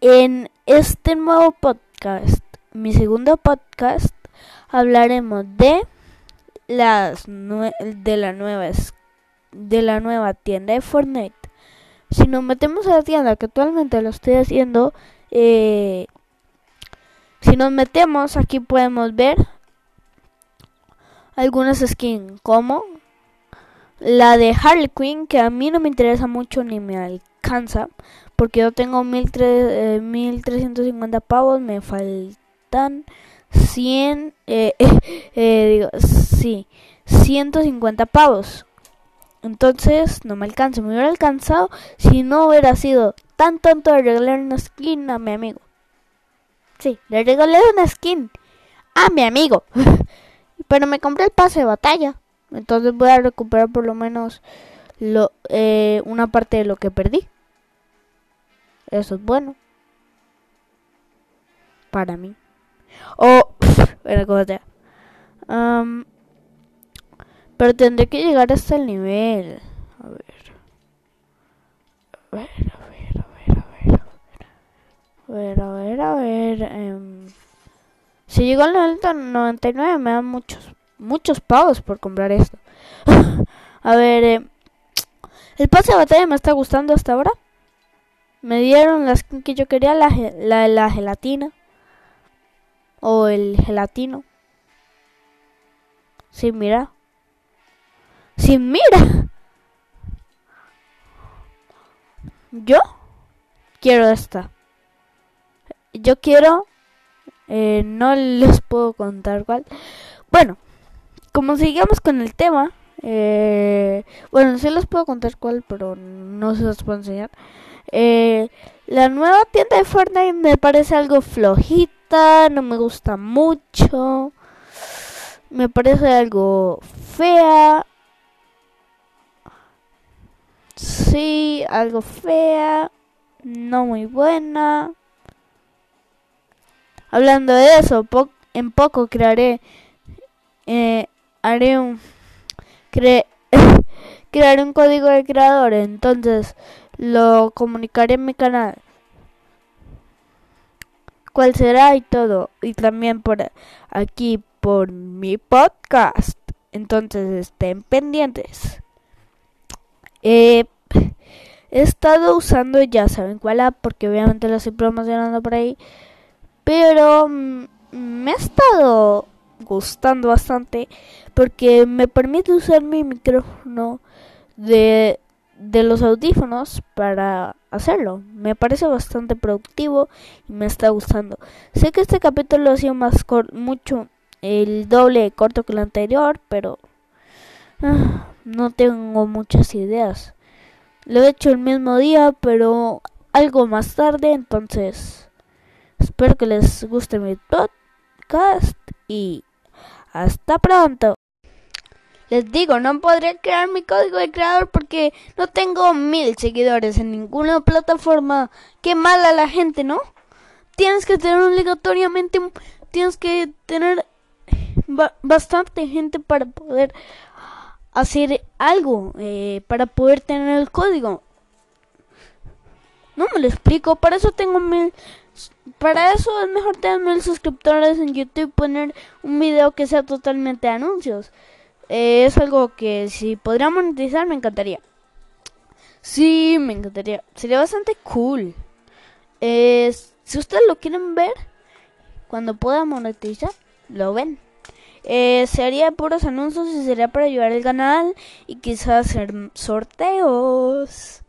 En este nuevo podcast, mi segundo podcast, hablaremos de las de la nueva de la nueva tienda de Fortnite. Si nos metemos a la tienda que actualmente lo estoy haciendo, eh, si nos metemos aquí podemos ver algunas skins como la de Harley Quinn que a mí no me interesa mucho ni me alcanza porque yo tengo 1350 eh, pavos, me faltan 100 eh, eh, digo, sí, 150 pavos. Entonces no me alcanza, me hubiera alcanzado si no hubiera sido tan tonto de regalar una skin a mi amigo. Sí, le regalé una skin a mi amigo. Pero me compré el pase de batalla. Entonces voy a recuperar por lo menos lo, eh, una parte de lo que perdí. Eso es bueno. Para mí. O, oh, um, pero tendré que llegar hasta el nivel. A ver. A ver, a ver, a ver, a ver. A ver, a ver, a ver. Um, si llego al nivel 99 me dan muchos, muchos pavos por comprar esto. a ver, eh, el pase de batalla me está gustando hasta ahora. Me dieron las que yo quería, la, la, la gelatina. O el gelatino. Sí, mira. Sí, mira. Yo quiero esta. Yo quiero eh, no les puedo contar cuál. Bueno, como sigamos con el tema, eh, bueno, sí les puedo contar cuál, pero no se los puedo enseñar. Eh, la nueva tienda de Fortnite me parece algo flojita, no me gusta mucho, me parece algo fea. Sí, algo fea, no muy buena. Hablando de eso, en poco crearé, eh, haré un, crearé un código de creador, entonces lo comunicaré en mi canal. ¿Cuál será y todo? Y también por aquí por mi podcast. Entonces estén pendientes. Eh, he estado usando, ya saben cuál app, porque obviamente lo estoy promocionando por ahí. Pero me ha estado gustando bastante porque me permite usar mi micrófono de, de los audífonos para hacerlo. Me parece bastante productivo y me está gustando. Sé que este capítulo ha sido más mucho el doble corto que el anterior, pero ah, no tengo muchas ideas. Lo he hecho el mismo día, pero algo más tarde, entonces Espero que les guste mi podcast y hasta pronto. Les digo, no podré crear mi código de creador porque no tengo mil seguidores en ninguna plataforma. Qué mala la gente, ¿no? Tienes que tener obligatoriamente, tienes que tener bastante gente para poder hacer algo, eh, para poder tener el código. No me lo explico, para eso tengo mil para eso es mejor tener mil suscriptores en YouTube poner un video que sea totalmente anuncios. Eh, es algo que si podría monetizar me encantaría. Sí, me encantaría. Sería bastante cool. Eh, si ustedes lo quieren ver, cuando pueda monetizar, lo ven. Eh, sería puros anuncios y sería para ayudar al canal y quizás hacer sorteos.